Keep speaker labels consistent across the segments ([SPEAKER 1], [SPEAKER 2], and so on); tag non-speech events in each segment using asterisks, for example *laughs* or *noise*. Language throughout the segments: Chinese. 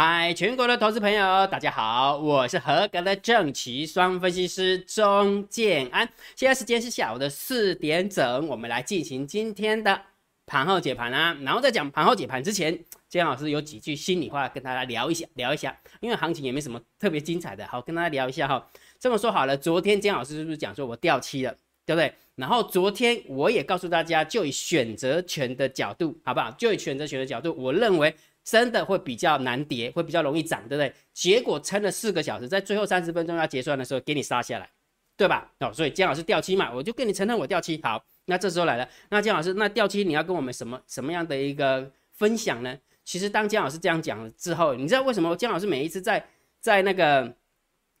[SPEAKER 1] 嗨，全国的投资朋友，大家好，我是合格的正奇双分析师钟建安。现在时间是下午的四点整，我们来进行今天的盘后解盘啊。然后在讲盘后解盘之前，姜老师有几句心里话跟大家聊一下，聊一下，因为行情也没什么特别精彩的，好跟大家聊一下哈。这么说好了，昨天姜老师是不是讲说我掉期了，对不对？然后昨天我也告诉大家，就以选择权的角度，好不好？就以选择权的角度，我认为。真的会比较难跌，会比较容易涨，对不对？结果撑了四个小时，在最后三十分钟要结算的时候给你杀下来，对吧？哦，所以姜老师掉期嘛，我就跟你承认我掉期。好，那这时候来了，那姜老师，那掉期你要跟我们什么什么样的一个分享呢？其实当姜老师这样讲了之后，你知道为什么姜老师每一次在在那个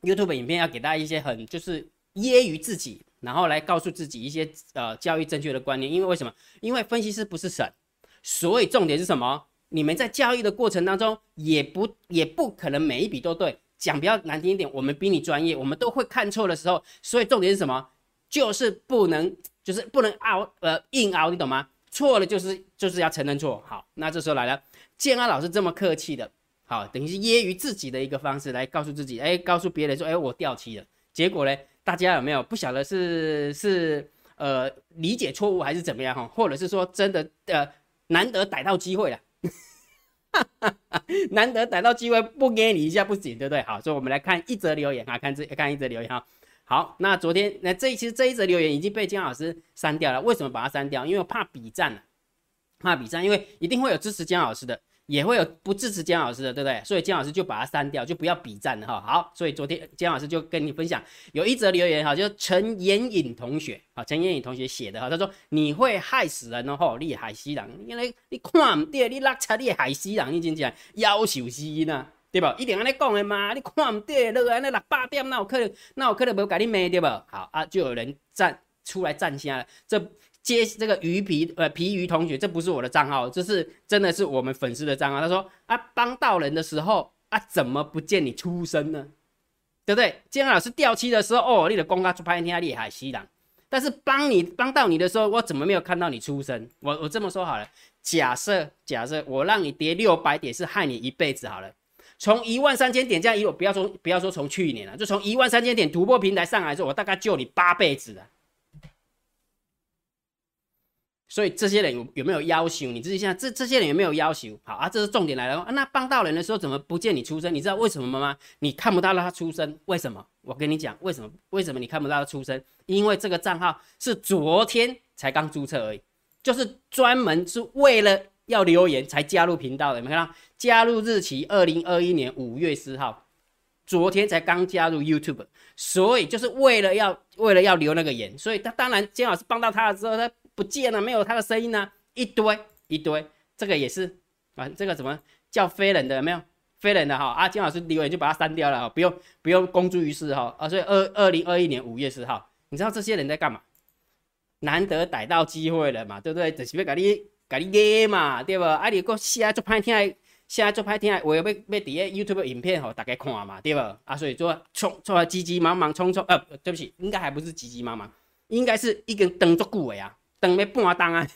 [SPEAKER 1] YouTube 影片要给大家一些很就是揶揄自己，然后来告诉自己一些呃教育正确的观念？因为为什么？因为分析师不是神，所以重点是什么？你们在交易的过程当中，也不也不可能每一笔都对。讲比较难听一点，我们比你专业，我们都会看错的时候。所以重点是什么？就是不能，就是不能熬，呃，硬熬，你懂吗？错了就是就是要承认错。好，那这时候来了，建安老师这么客气的，好，等于是揶揄自己的一个方式来告诉自己，哎，告诉别人说，哎，我掉期了。结果呢，大家有没有不晓得是是呃理解错误还是怎么样哈？或者是说真的呃难得逮到机会了。哈 *laughs* 哈难得逮到机会，不给你一下不行，对不对？好，所以我们来看一则留言啊，看这看一则留言哈。好，那昨天那这其实这一则留言已经被姜老师删掉了，为什么把它删掉？因为我怕比战怕比战，因为一定会有支持姜老师的。也会有不支持姜老师的，对不对？所以姜老师就把它删掉，就不要比战了哈。好，所以昨天姜老师就跟你分享有一则留言哈，就是陈延颖同学啊，陈延颖同学写的哈，他说你会害死人哦，吼，你害死人，因为你看唔对，你落差你害死人，你真正夭寿死呢，对不？一定安尼讲的嘛，你看唔对，落安尼六八点，那有可能，那有可能无甲你骂对不？好啊，就有人站出来站下了，这。接这个鱼皮呃皮鱼同学，这不是我的账号，这是真的是我们粉丝的账号。他说啊，帮到人的时候啊，怎么不见你出声呢？对不对？建安老师掉期的时候，哦，你的公告出拍天厉害西郎，但是帮你帮到你的时候，我怎么没有看到你出声？我我这么说好了，假设假设我让你跌六百点是害你一辈子好了，从一万三千点这样一路，不要说不要说从去年了，就从一万三千点突破平台上来之后，我大概救你八辈子了。所以这些人有有没有要求？你自己想，这这些人有没有要求？好啊，这是重点来了。那帮到人的时候怎么不见你出声？你知道为什么吗？你看不到他出声，为什么？我跟你讲，为什么？为什么你看不到他出声？因为这个账号是昨天才刚注册而已，就是专门是为了要留言才加入频道的。你们看到？加入日期二零二一年五月四号，昨天才刚加入 YouTube，所以就是为了要为了要留那个言。所以他当然金老师帮到他了之后，他。不见了，没有他的声音呢，一堆一堆，这个也是啊，这个怎么叫非人的有没有？非人的哈，阿金老师留言就把它删掉了，不用不用公诸于世哈啊，所以二二零二一年五月四号，你知道这些人在干嘛？难得逮到机会了嘛，对不对？就是要给你给你约嘛，对不？啊，你个现在做拍听，现在做拍听，我要要要底下 YouTube 影片吼大家看嘛，对不？啊，所以做冲做急急忙忙匆匆，呃，对不起，应该还不是急急忙忙，应该是一根灯做久的啊。等要半当啊，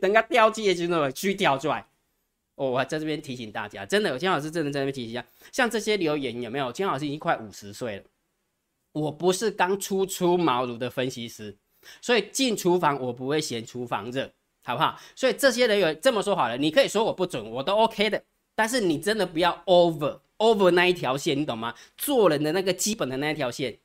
[SPEAKER 1] 等个掉机的时候去掉出来。哦，我在这边提醒大家，真的，有金老师真的在这边提醒一下，像这些留言有没有？金老师已经快五十岁了，我不是刚初出茅庐的分析师，所以进厨房我不会嫌厨房热，好不好？所以这些人有这么说好了，你可以说我不准，我都 OK 的，但是你真的不要 over over 那一条线，你懂吗？做人的那个基本的那一条线，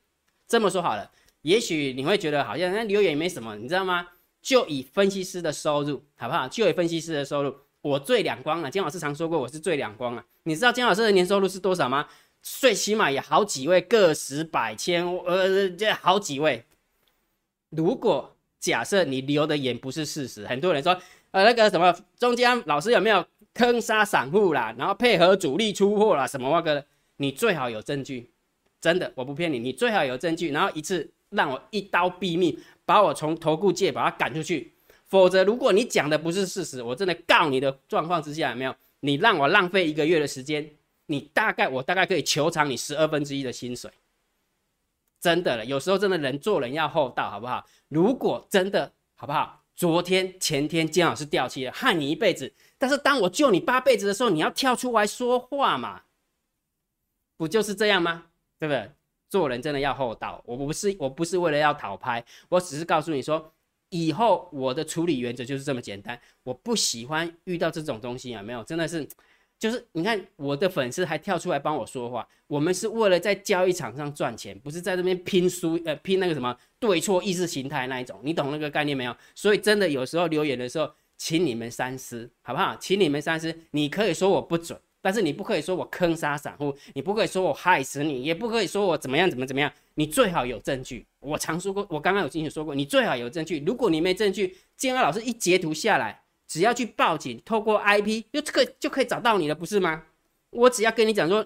[SPEAKER 1] 这么说好了。也许你会觉得好像那留言也没什么，你知道吗？就以分析师的收入，好不好？就以分析师的收入，我最两光了。金老师常说过，我是最两光了。你知道金老师的年收入是多少吗？最起码也好几位，个十百千，呃，这好几位。如果假设你留的言不是事实，很多人说，呃，那个什么中间老师有没有坑杀散户啦？然后配合主力出货啦？什么那个？你最好有证据，真的，我不骗你，你最好有证据，然后一次。让我一刀毙命，把我从投顾界把他赶出去。否则，如果你讲的不是事实，我真的告你的状况之下，有没有？你让我浪费一个月的时间，你大概我大概可以求偿你十二分之一的薪水。真的了，有时候真的人做人要厚道，好不好？如果真的好不好？昨天前天姜老师掉漆了，害你一辈子，但是当我救你八辈子的时候，你要跳出来说话嘛？不就是这样吗？对不对？做人真的要厚道。我不是我不是为了要讨拍，我只是告诉你说，以后我的处理原则就是这么简单。我不喜欢遇到这种东西啊，没有，真的是，就是你看我的粉丝还跳出来帮我说话。我们是为了在交易场上赚钱，不是在这边拼输呃拼那个什么对错意识形态那一种，你懂那个概念没有？所以真的有时候留言的时候，请你们三思，好不好？请你们三思。你可以说我不准。但是你不可以说我坑杀散户，你不可以说我害死你，也不可以说我怎么样怎么怎么样。你最好有证据。我常说过，我刚刚有进去说过，你最好有证据。如果你没证据，建安老师一截图下来，只要去报警，透过 IP 就这个就可以找到你了，不是吗？我只要跟你讲说，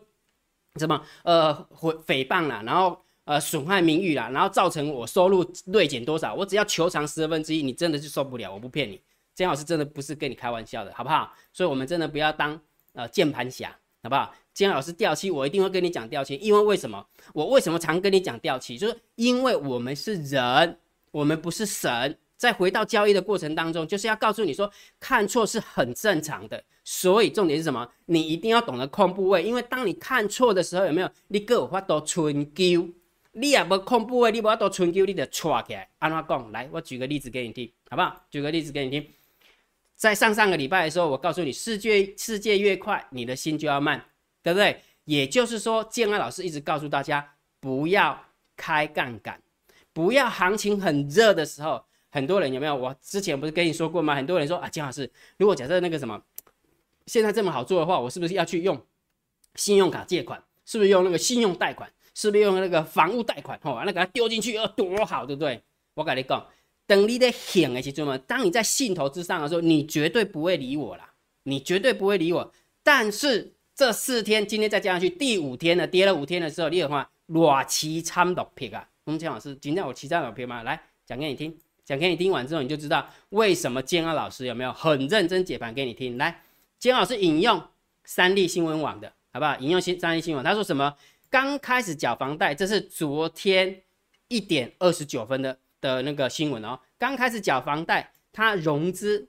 [SPEAKER 1] 什么呃诽诽谤啦，然后呃损害名誉啦，然后造成我收入锐减多少，我只要求偿十二分之一，你真的就受不了。我不骗你，建安老师真的不是跟你开玩笑的，好不好？所以我们真的不要当。呃，键盘侠，好不好？今天老师掉期，我一定会跟你讲掉期，因为为什么？我为什么常跟你讲掉期？就是因为我们是人，我们不是神。在回到交易的过程当中，就是要告诉你说，看错是很正常的。所以重点是什么？你一定要懂得控部位，因为当你看错的时候，有没有？你各有法都春究，你也不控部位，你无法都春究，你得错起来。安怎讲？来，我举个例子给你听，好不好？举个例子给你听。在上上个礼拜的时候，我告诉你，世界世界越快，你的心就要慢，对不对？也就是说，建安老师一直告诉大家，不要开杠杆，不要行情很热的时候，很多人有没有？我之前不是跟你说过吗？很多人说啊，建老师，如果假设那个什么，现在这么好做的话，我是不是要去用信用卡借款？是不是用那个信用贷款？是不是用那个房屋贷款？哦，那给它丢进去要多好，对不对？我跟你讲。等你在险的时候嘛，当你在兴头之上的时候，你绝对不会理我啦，你绝对不会理我。但是这四天，今天再加上去第五天了，跌了五天的时候，你有话裸期参六撇啊？洪江老师，今天我期参六撇吗？来讲给你听，讲给你听完之后，你就知道为什么建安老师有没有很认真解盘给你听。来，建安老师引用三立新闻网的好不好？引用新三立新闻，他说什么？刚开始缴房贷，这是昨天一点二十九分的。的那个新闻哦，刚开始缴房贷，他融资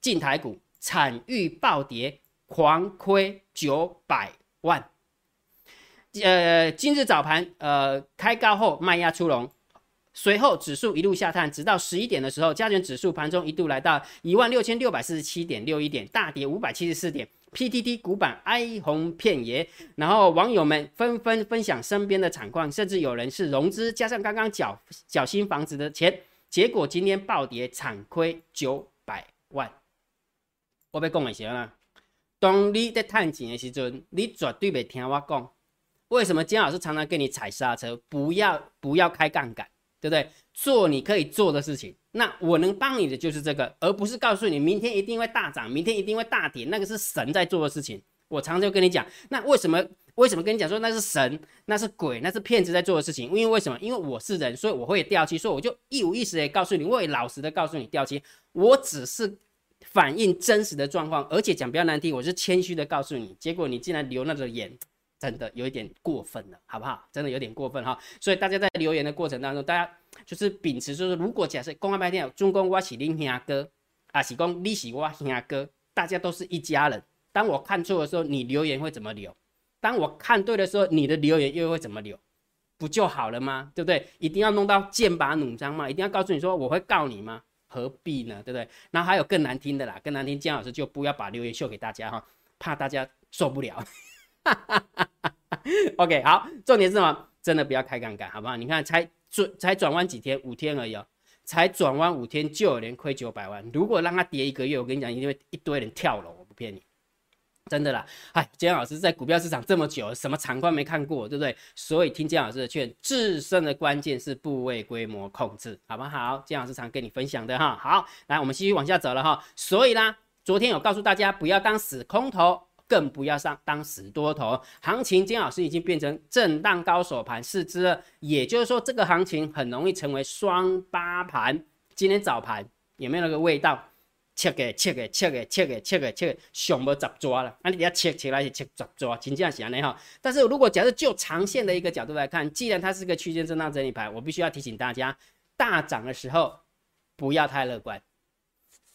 [SPEAKER 1] 进台股，惨遇暴跌，狂亏九百万。呃，今日早盘呃开高后卖压出笼，随后指数一路下探，直到十一点的时候，加权指数盘中一度来到一万六千六百四十七点六一点，大跌五百七十四点。PTT 股板哀鸿遍野，然后网友们纷纷分享身边的惨况，甚至有人是融资加上刚刚缴缴新房子的钱，结果今天暴跌惨亏九百万。我要讲的是啊，当你在探钱的时阵，你绝对别听我讲。为什么金老师常常跟你踩刹车？不要不要开杠杆，对不对？做你可以做的事情。那我能帮你的就是这个，而不是告诉你明天一定会大涨，明天一定会大跌，那个是神在做的事情。我常常就跟你讲，那为什么为什么跟你讲说那是神，那是鬼，那是骗子在做的事情？因为为什么？因为我是人，所以我会掉期，所以我就一五一十的告诉你，我也老实的告诉你掉期。我只是反映真实的状况，而且讲比较难听，我是谦虚的告诉你，结果你竟然流那个眼。真的有一点过分了，好不好？真的有点过分哈，所以大家在留言的过程当中，大家就是秉持，就是如果假设公安白天中公我是你兄哥，啊是公你是我兄哥，大家都是一家人。当我看错的时候，你留言会怎么留？当我看对的时候，你的留言又会怎么留？不就好了吗？对不对？一定要弄到剑拔弩张吗？一定要告诉你说我会告你吗？何必呢？对不对？然后还有更难听的啦，更难听，姜老师就不要把留言秀给大家哈，怕大家受不了。*laughs* *laughs* OK，好，重点是什么？真的不要开杠杆，好不好？你看，才转才转弯几天，五天而已哦，才转弯五天就有人亏九百万。如果让它跌一个月，我跟你讲，一定会一堆人跳楼，我不骗你，真的啦。哎，姜老师在股票市场这么久，什么场况没看过，对不对？所以听姜老师的劝，制胜的关键是部位规模控制，好不好？姜老师常跟你分享的哈。好，来，我们继续往下走了哈。所以啦，昨天有告诉大家，不要当死空头。更不要上当死多头，行情金老师已经变成震荡高手盘四只了，也就是说这个行情很容易成为双八盘。今天早盘有没有那个味道？切给切给切给切给切给切，熊不十抓了，那你要切起来是切十抓，真正是安尼哈。但是如果假设就长线的一个角度来看，既然它是个区间震荡整理盘，我必须要提醒大家，大涨的时候不要太乐观，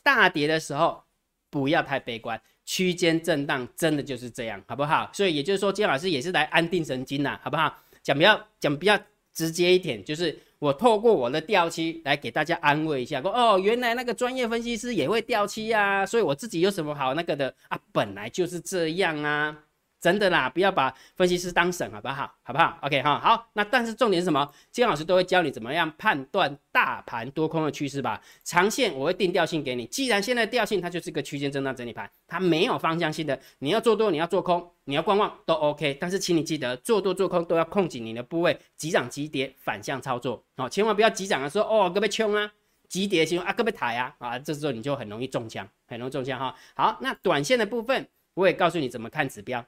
[SPEAKER 1] 大跌的时候。不要太悲观，区间震荡真的就是这样，好不好？所以也就是说，金老师也是来安定神经呐，好不好？讲比较讲比较直接一点，就是我透过我的掉期来给大家安慰一下，说哦，原来那个专业分析师也会掉期啊，所以我自己有什么好那个的啊？本来就是这样啊。真的啦，不要把分析师当神，好不好？好不好？OK 哈，好。那但是重点是什么？金老师都会教你怎么样判断大盘多空的趋势吧。长线我会定调性给你，既然现在调性它就是个区间震荡整理盘，它没有方向性的，你要做多，你要做空，你要观望都 OK。但是请你记得，做多做空都要控紧你的部位，急涨急跌反向操作哦，千万不要急涨的时候哦，各位冲啊，急跌行啊，各位抬啊啊，这时候你就很容易中枪，很容易中枪哈。好，那短线的部分我也告诉你怎么看指标。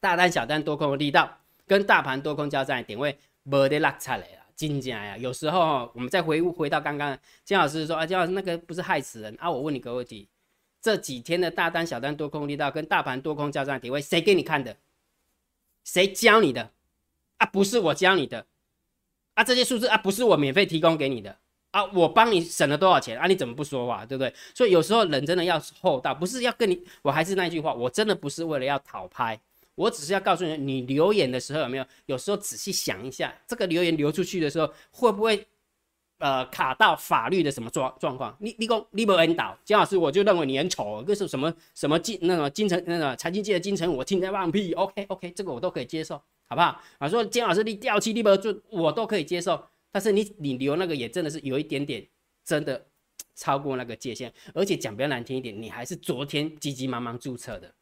[SPEAKER 1] 大单、小单、多空力道，跟大盘多空交战点位没得落差来了，真假呀？有时候我们再回回到刚刚，金老师说啊，金老师那个不是害死人啊？我问你个问题，这几天的大单、小单、多空力道跟大盘多空交战点位，谁给你看的？谁教你的？啊，不是我教你的啊，这些数字啊，不是我免费提供给你的啊，我帮你省了多少钱啊？你怎么不说话？对不对？所以有时候人真的要厚道，不是要跟你，我还是那句话，我真的不是为了要讨拍。我只是要告诉你，你留言的时候有没有？有时候仔细想一下，这个留言流出去的时候，会不会呃卡到法律的什么状状况？你你讲你不引导姜老师，我就认为你很丑，这是什么什么金那个金城那个财经界的金城，我听在放屁。OK OK，这个我都可以接受，好不好？啊，说姜老师你掉期你不就我都可以接受，但是你你留那个也真的是有一点点真的超过那个界限，而且讲比较难听一点，你还是昨天急急忙忙注册的。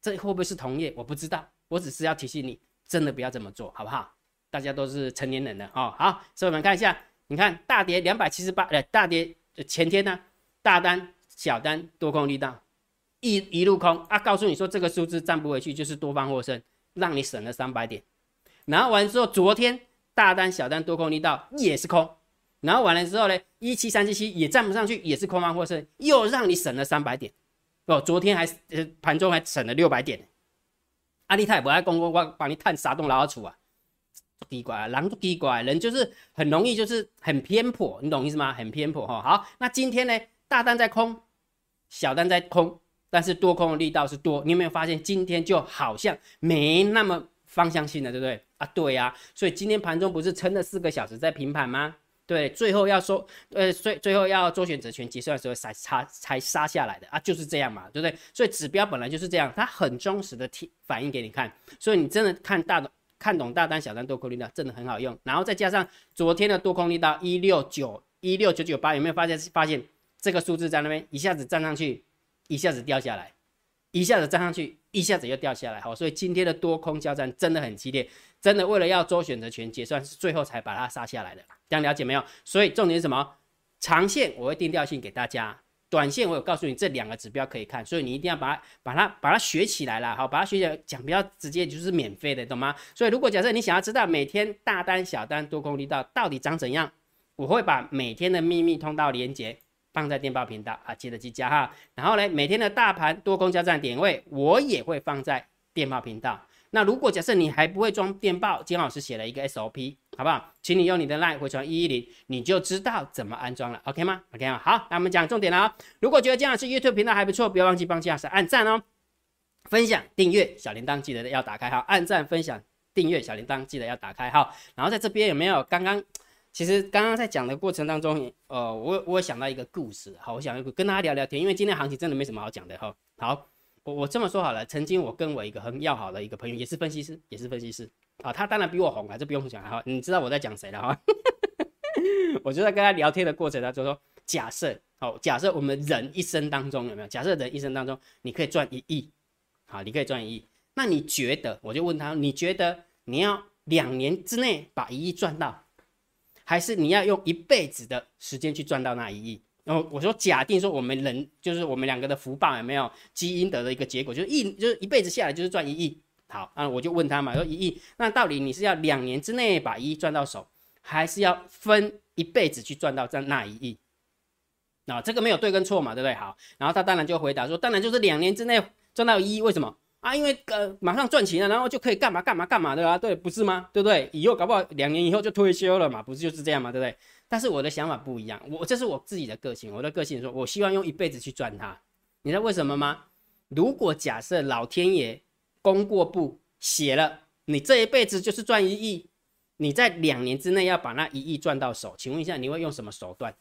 [SPEAKER 1] 这会不会是同业？我不知道，我只是要提醒你，真的不要这么做，好不好？大家都是成年人了哦。好，所以我们看一下，你看大跌两百七十八，呃，大跌前天呢，大单、小单、多空力道一一路空啊，告诉你说这个数字站不回去，就是多方获胜，让你省了三百点。然后完之后，昨天大单、小单、多空力道也是空，然后完了之后呢，一七三七七也站不上去，也是空方获胜，又让你省了三百点。哦，昨天还呃盘中还省了六百点，阿力泰不爱公公我帮你探啥洞老鼠啊，奇怪啊，人奇怪，人就是很容易就是很偏颇，你懂意思吗？很偏颇哈。好，那今天呢，大单在空，小单在空，但是多空的力道是多，你有没有发现今天就好像没那么方向性的，对不对？啊，对呀，所以今天盘中不是撑了四个小时在平盘吗？对，最后要说，呃，最最后要做选择权结算的时候才杀才杀下来的啊，就是这样嘛，对不对？所以指标本来就是这样，它很忠实的提反映给你看，所以你真的看大的看懂大单小单多空力道真的很好用，然后再加上昨天的多空力道一六九一六九九八，有没有发现发现这个数字在那边一下子站上去，一下子掉下来，一下子站上去，一下子又掉下来，好，所以今天的多空交战真的很激烈。真的为了要做选择权结算，是最后才把它杀下来的，这样了解没有？所以重点是什么？长线我会定调性给大家，短线我有告诉你这两个指标可以看，所以你一定要把它把它把它学起来了，好，把它学起来讲比较直接，就是免费的，懂吗？所以如果假设你想要知道每天大单、小单、多空力道到底长怎样，我会把每天的秘密通道连接放在电报频道啊，记得去加哈。然后呢，每天的大盘多空交战点位我也会放在电报频道。那如果假设你还不会装电报，金老师写了一个 SOP，好不好？请你用你的 LINE 回传一一零，你就知道怎么安装了，OK 吗？OK 吗？好，那我们讲重点了啊。如果觉得金老师 YouTube 频道还不错，不要忘记帮金老师按赞哦，分享、订阅、小铃铛记得要打开哈。按赞、分享、订阅、小铃铛记得要打开哈。然后在这边有没有刚刚？其实刚刚在讲的过程当中，呃，我我想到一个故事，好，我想跟大家聊聊天，因为今天行情真的没什么好讲的哈。好。我我这么说好了，曾经我跟我一个很要好的一个朋友，也是分析师，也是分析师啊，他当然比我红，还是不用讲哈，你知道我在讲谁了哈？*laughs* 我就在跟他聊天的过程，他就说，假设好，假设我们人一生当中有没有？假设人一生当中你可以赚一亿，好，你可以赚一亿，那你觉得？我就问他，你觉得你要两年之内把一亿赚到，还是你要用一辈子的时间去赚到那一亿？然后我说，假定说我们人就是我们两个的福报有没有基因得的一个结果，就是一就是一辈子下来就是赚一亿。好，那我就问他嘛，说一亿，那到底你是要两年之内把一亿赚到手，还是要分一辈子去赚到这那一亿？那这个没有对跟错嘛，对不对？好，然后他当然就回答说，当然就是两年之内赚到一亿。为什么啊？因为呃马上赚钱了，然后就可以干嘛干嘛干嘛的啊？对，不是吗？对不对？以后搞不好两年以后就退休了嘛，不是就是这样嘛，对不对？但是我的想法不一样，我这是我自己的个性，我的个性说，我希望用一辈子去赚它，你知道为什么吗？如果假设老天爷功过布写了，你这一辈子就是赚一亿，你在两年之内要把那一亿赚到手，请问一下，你会用什么手段？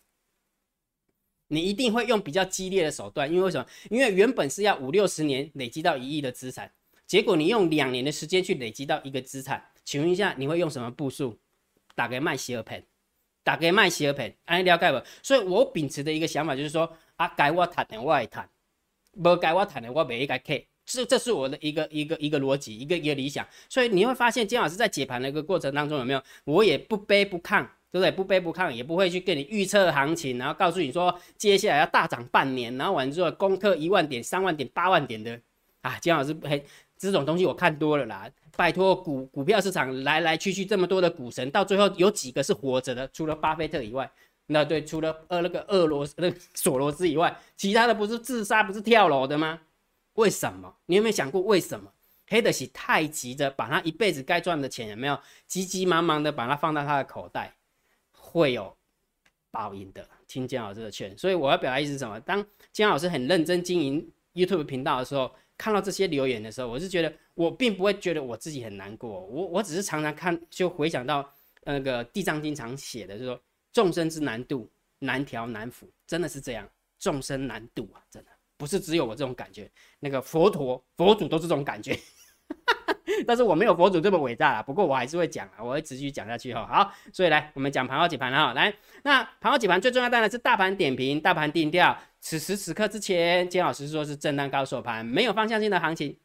[SPEAKER 1] 你一定会用比较激烈的手段，因为为什么？因为原本是要五六十年累积到一亿的资产，结果你用两年的时间去累积到一个资产，请问一下，你会用什么步数？打给卖希尔盆，打给卖洗耳盆，哎，了解不？所以我秉持的一个想法就是说，啊，该我谈的我爱谈，不该我谈的我没该 K，这这是我的一个一个一个逻辑，一个一个理想。所以你会发现，金老师在解盘的一个过程当中，有没有？我也不卑不亢。对不对？不卑不亢，也不会去跟你预测行情，然后告诉你说接下来要大涨半年，然后完之后攻克一万点、三万点、八万点的啊，姜老师嘿，这种东西我看多了啦。拜托，股股票市场来来去去这么多的股神，到最后有几个是活着的？除了巴菲特以外，那对，除了呃那个俄罗斯那个 *laughs* 索罗斯以外，其他的不是自杀，不是跳楼的吗？为什么？你有没有想过为什么？黑德喜太急着把他一辈子该赚的钱有没有急急忙忙的把它放到他的口袋？会有报应的，听姜老师的劝。所以我要表达意思是什么？当姜老师很认真经营 YouTube 频道的时候，看到这些留言的时候，我是觉得我并不会觉得我自己很难过。我我只是常常看，就回想到那个地藏经常写的，就是说众生之难度，难调难服，真的是这样。众生难度啊，真的不是只有我这种感觉，那个佛陀佛祖都是这种感觉。但是我没有佛祖这么伟大啊，不过我还是会讲啊，我会持续讲下去哈。好，所以来我们讲盘后解盘了哈。来，那盘后解盘最重要当然是大盘点评、大盘定调。此时此刻之前，金老师说是震荡高手盘，没有方向性的行情。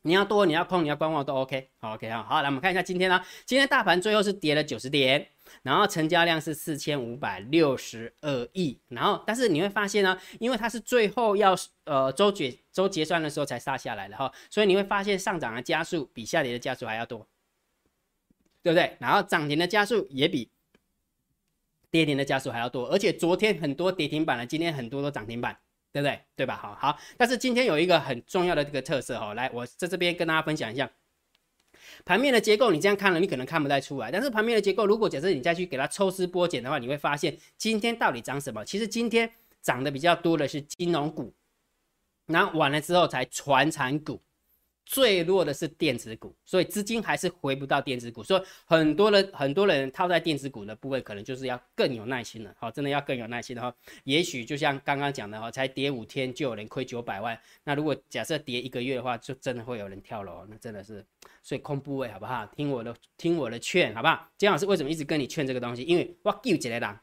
[SPEAKER 1] 你要多，你要空，你要观望都 OK。好，OK 啊。好，来我们看一下今天呢，今天大盘最后是跌了九十点。然后成交量是四千五百六十二亿，然后但是你会发现呢，因为它是最后要呃周结周结算的时候才杀下来的哈，所以你会发现上涨的加速比下跌的加速还要多，对不对？然后涨停的加速也比跌停的加速还要多，而且昨天很多跌停板了，今天很多都涨停板，对不对？对吧？好好，但是今天有一个很重要的这个特色哈，来我在这边跟大家分享一下。盘面的结构，你这样看了，你可能看不太出来。但是盘面的结构，如果假设你再去给它抽丝剥茧的话，你会发现今天到底涨什么？其实今天涨的比较多的是金融股，然后完了之后才传产股。最弱的是电子股，所以资金还是回不到电子股，所以很多人很多人套在电子股的部位，可能就是要更有耐心了，好，真的要更有耐心的话，也许就像刚刚讲的哈，才跌五天就有人亏九百万，那如果假设跌一个月的话，就真的会有人跳楼，那真的是，所以空部位好不好？听我的，听我的劝，好不好？姜老师为什么一直跟你劝这个东西？因为我救一个人，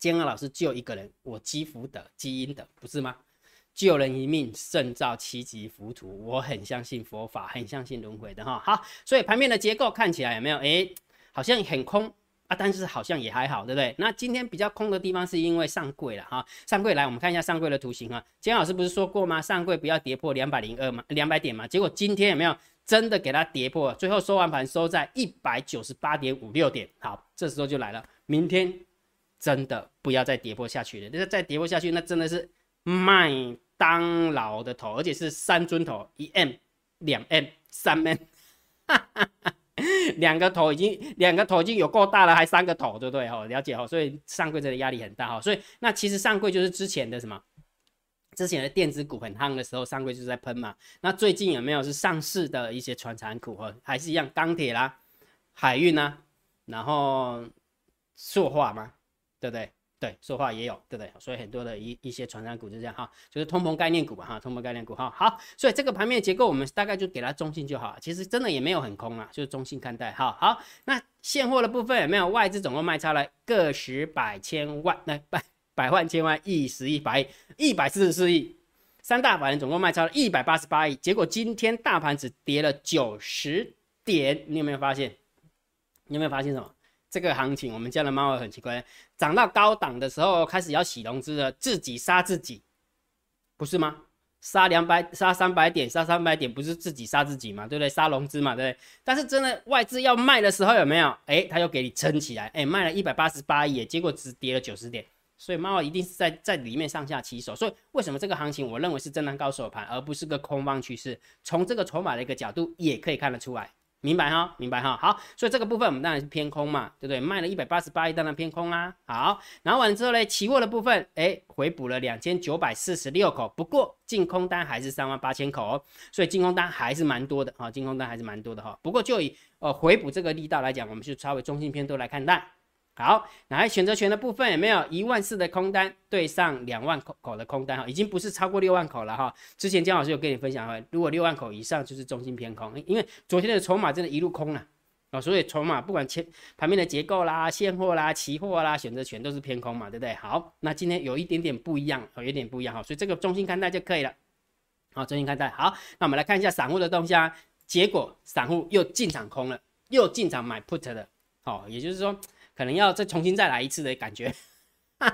[SPEAKER 1] 姜老师救一个人，我积福德，积阴德，不是吗？救人一命胜造七级浮屠，我很相信佛法，很相信轮回的哈。好，所以盘面的结构看起来有没有？哎，好像很空啊，但是好像也还好，对不对？那今天比较空的地方是因为上柜了哈。上柜来，我们看一下上柜的图形啊。金老师不是说过吗？上柜不要跌破两百零二吗？两百点嘛。结果今天有没有真的给它跌破？最后收完盘收在一百九十八点五六点。好，这时候就来了，明天真的不要再跌破下去了。那再跌破下去，那真的是。麦当劳的头，而且是三尊头，一 M、两 M、三 M，*laughs* 两个头已经两个头已经有够大了，还三个头，对不对？哈，了解哈，所以上柜真的压力很大哈，所以那其实上柜就是之前的什么，之前的电子股很夯的时候，上柜就是在喷嘛。那最近有没有是上市的一些传产股哈，还是一样钢铁啦、海运呐，然后塑化嘛，对不对？对，说话也有，对不对？所以很多的一一些传商股就这样哈，就是通膨概念股吧哈，通膨概念股哈。好，所以这个盘面结构我们大概就给它中性就好，其实真的也没有很空啊，就是中性看待。哈好，那现货的部分有没有外资总共卖超了个十百千万，那百百万千万亿十亿百亿一百四十四亿，三大法人总共卖超了一百八十八亿，结果今天大盘只跌了九十点，你有没有发现？你有没有发现什么？这个行情，我们家的猫很奇怪，涨到高档的时候开始要洗融资了，自己杀自己，不是吗？杀两百，杀三百点，杀三百点，不是自己杀自己嘛，对不对？杀融资嘛，对不对？但是真的外资要卖的时候有没有？哎，他又给你撑起来，哎，卖了一百八十八亿，结果只跌了九十点，所以猫一定是在在里面上下起手。所以为什么这个行情我认为是震荡高手盘，而不是个空方趋势？从这个筹码的一个角度也可以看得出来。明白哈，明白哈。好，所以这个部分我们当然是偏空嘛，对不对？卖了一百八十八亿，当然偏空啦。好，然后完之后呢，期货的部分，哎，回补了两千九百四十六口，不过净空单还是三万八千口哦，所以净空单还是蛮多的哈，净空单还是蛮多的哈。不过就以呃回补这个力道来讲，我们就稍微中性偏多来看待。好，那选择权的部分有没有一万四的空单对上两万口口的空单哈，已经不是超过六万口了哈。之前江老师有跟你分享哈，如果六万口以上就是中心偏空，因为昨天的筹码真的一路空了啊，所以筹码不管前盘面的结构啦、现货啦、期货啦、选择权都是偏空嘛，对不对？好，那今天有一点点不一样，有点不一样哈，所以这个中心看待就可以了。好，中心看待好，那我们来看一下散户的动向，结果散户又进场空了，又进场买 put 的，好，也就是说。可能要再重新再来一次的感觉，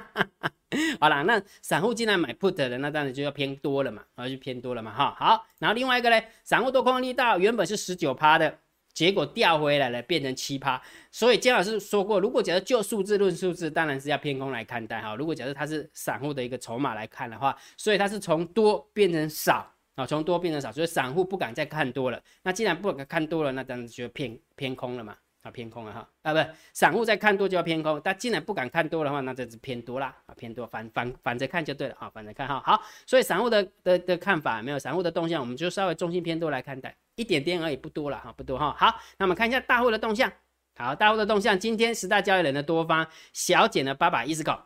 [SPEAKER 1] *laughs* 好啦，那散户进来买 put 的，那当然就要偏多了嘛，然后就偏多了嘛，哈，好，然后另外一个呢，散户多空力道原本是十九趴的，结果掉回来了，变成七趴，所以姜老师说过，如果假设就数字论数字，当然是要偏空来看待哈，如果假设它是散户的一个筹码来看的话，所以它是从多变成少啊，从多变成少，所以散户不敢再看多了，那既然不敢看多了，那当然就偏偏空了嘛。啊，偏空了哈，啊不，散户在看多就要偏空，但既然不敢看多的话，那这是偏多啦，啊偏多，反反反着看就对了啊，反着看哈，好，所以散户的的的看法没有，散户的动向我们就稍微中性偏多来看待，一点点而已，不多了哈，不多哈，好，那我们看一下大户的动向，好，大户的动向，今天十大交易人的多方小减了八百一十口，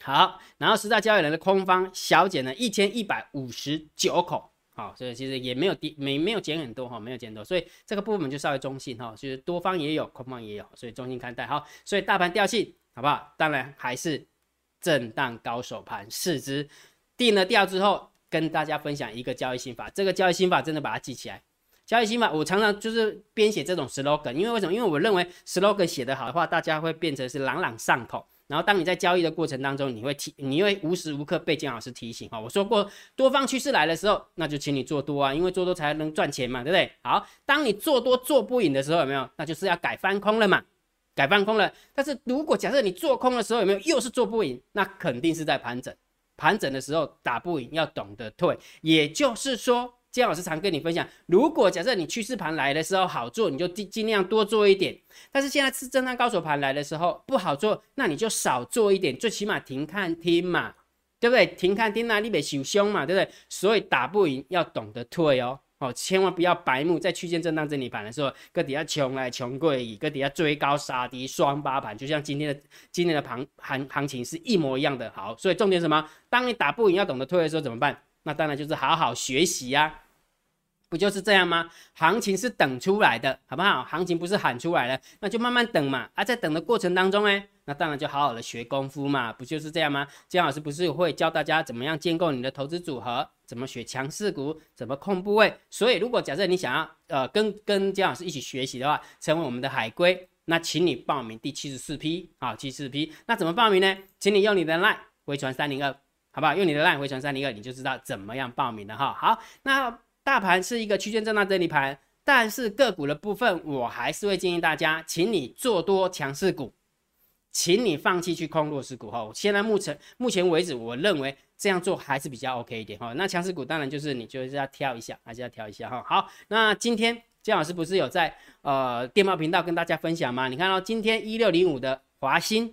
[SPEAKER 1] 好，然后十大交易人的空方小减了一千一百五十九口。好，所以其实也没有跌，没没有减很多哈，没有减多，所以这个部分就稍微中性哈，就是多方也有，空方也有，所以中性看待好，所以大盘调性好不好？当然还是震荡高手盘，市值定了调之后，跟大家分享一个交易心法，这个交易心法真的把它记起来，交易心法我常常就是编写这种 slogan，因为为什么？因为我认为 slogan 写得好的话，大家会变成是朗朗上口。然后，当你在交易的过程当中，你会提，你会无时无刻被金老师提醒哈。我说过，多方趋势来的时候，那就请你做多啊，因为做多才能赚钱嘛，对不对？好，当你做多做不赢的时候，有没有？那就是要改翻空了嘛，改翻空了。但是如果假设你做空的时候有没有又是做不赢，那肯定是在盘整，盘整的时候打不赢，要懂得退。也就是说。姜老师常跟你分享，如果假设你趋势盘来的时候好做，你就尽尽量多做一点；但是现在是震荡高手盘来的时候不好做，那你就少做一点，最起码停看听嘛，对不对？停看听啊，你别受凶嘛，对不对？所以打不赢要懂得退哦，哦，千万不要白目，在区间震荡整理盘的时候，搁底下穷来穷贵，搁底下追高杀低双八盘，就像今天的今天的行行行情是一模一样的。好，所以重点什么？当你打不赢要懂得退的时候怎么办？那当然就是好好学习呀。不就是这样吗？行情是等出来的，好不好？行情不是喊出来的，那就慢慢等嘛。啊，在等的过程当中，呢，那当然就好好的学功夫嘛，不就是这样吗？姜老师不是会教大家怎么样建构你的投资组合，怎么选强势股，怎么控部位？所以，如果假设你想要呃跟跟姜老师一起学习的话，成为我们的海归，那请你报名第七十四批啊，七十四批。那怎么报名呢？请你用你的 line 回传三零二，好不好？用你的 line 回传三零二，你就知道怎么样报名了哈。好，那。大盘是一个区间震荡整理盘，但是个股的部分，我还是会建议大家，请你做多强势股，请你放弃去空弱势股哈。现在目前目前为止，我认为这样做还是比较 OK 一点哈。那强势股当然就是你就是要挑一下，还是要挑一下哈。好，那今天姜老师不是有在呃电报频道跟大家分享吗？你看到今天一六零五的华兴，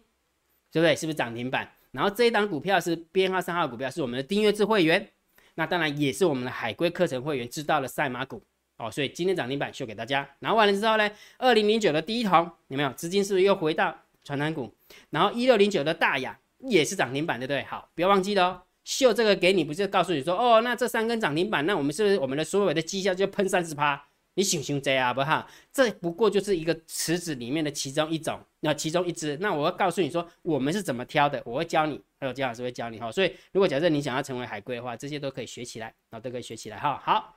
[SPEAKER 1] 对不对？是不是涨停板？然后这一档股票是编号三号股票，是我们的订阅制会员。那当然也是我们的海龟课程会员知道了赛马股哦，所以今天涨停板秀给大家。然后完了之后呢，二零零九的第一桶有没有资金是不是又回到传单股？然后一六零九的大雅也是涨停板，对不对？好，不要忘记了哦，秀这个给你不是告诉你说哦，那这三根涨停板，那我们是不是我们的所有的绩效就喷三十趴？你想想这啊不哈？这不过就是一个池子里面的其中一种，那其中一只。那我要告诉你说，我们是怎么挑的，我会教你，还有姜老师会教你哈。所以如果假设你想要成为海龟的话，这些都可以学起来，然后都可以学起来哈。好，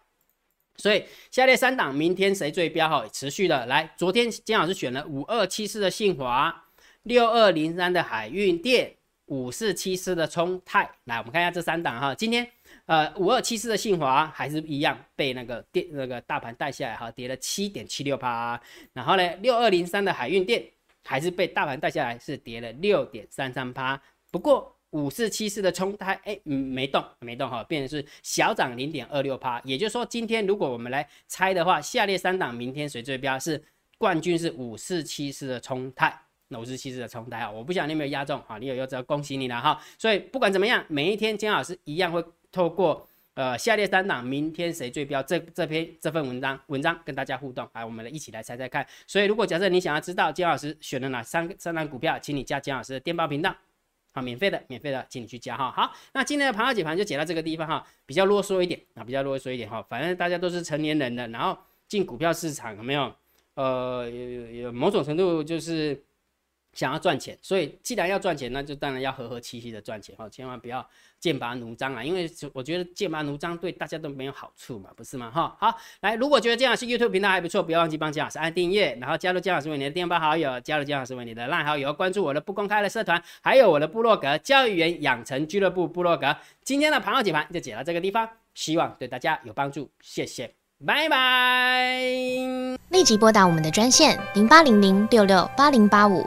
[SPEAKER 1] 所以下列三档明天谁最标哈？持续的来，昨天姜老师选了五二七四的信华，六二零三的海运电，五四七四的冲泰。来，我们看一下这三档哈，今天。呃，五二七四的信华还是一样被那个电那个大盘带下来哈，跌了七点七六趴。然后呢，六二零三的海运电还是被大盘带下来，是跌了六点三三趴。不过五四七四的冲泰，哎，没动，没动哈，变成是小涨零点二六趴。也就是说，今天如果我们来猜的话，下列三档明天谁最标是冠军是五四七四的冲泰，五四七四的冲泰啊，我不晓得你有没有压中哈，你有要知道恭喜你了哈。所以不管怎么样，每一天姜老师一样会透过。呃，下列三档明天谁最标？这这篇这份文章文章跟大家互动，来，我们来一起来猜猜看。所以，如果假设你想要知道姜老师选了哪三三档股票，请你加姜老师的电报频道，好，免费的，免费的，请你去加哈。好，那今天的盘后解盘就解到这个地方哈，比较啰嗦一点啊，比较啰嗦一点哈。反正大家都是成年人的，然后进股票市场有没有？呃，有有某种程度就是。想要赚钱，所以既然要赚钱，那就当然要和和气气的赚钱哈，千万不要剑拔弩张啊！因为我觉得剑拔弩张对大家都没有好处嘛，不是吗？哈，好，来，如果觉得姜老师 YouTube 频道还不错，不要忘记帮姜老师按订阅，然后加入姜老师为你的电报好友，加入姜老师为你的烂好友，关注我的不公开的社团，还有我的部落格教育员养成俱乐部部落格。今天的盘后解盘就解到这个地方，希望对大家有帮助，谢谢，拜拜。
[SPEAKER 2] 立即拨打我们的专线零八零零六六八零八五。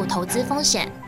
[SPEAKER 2] 投资风险。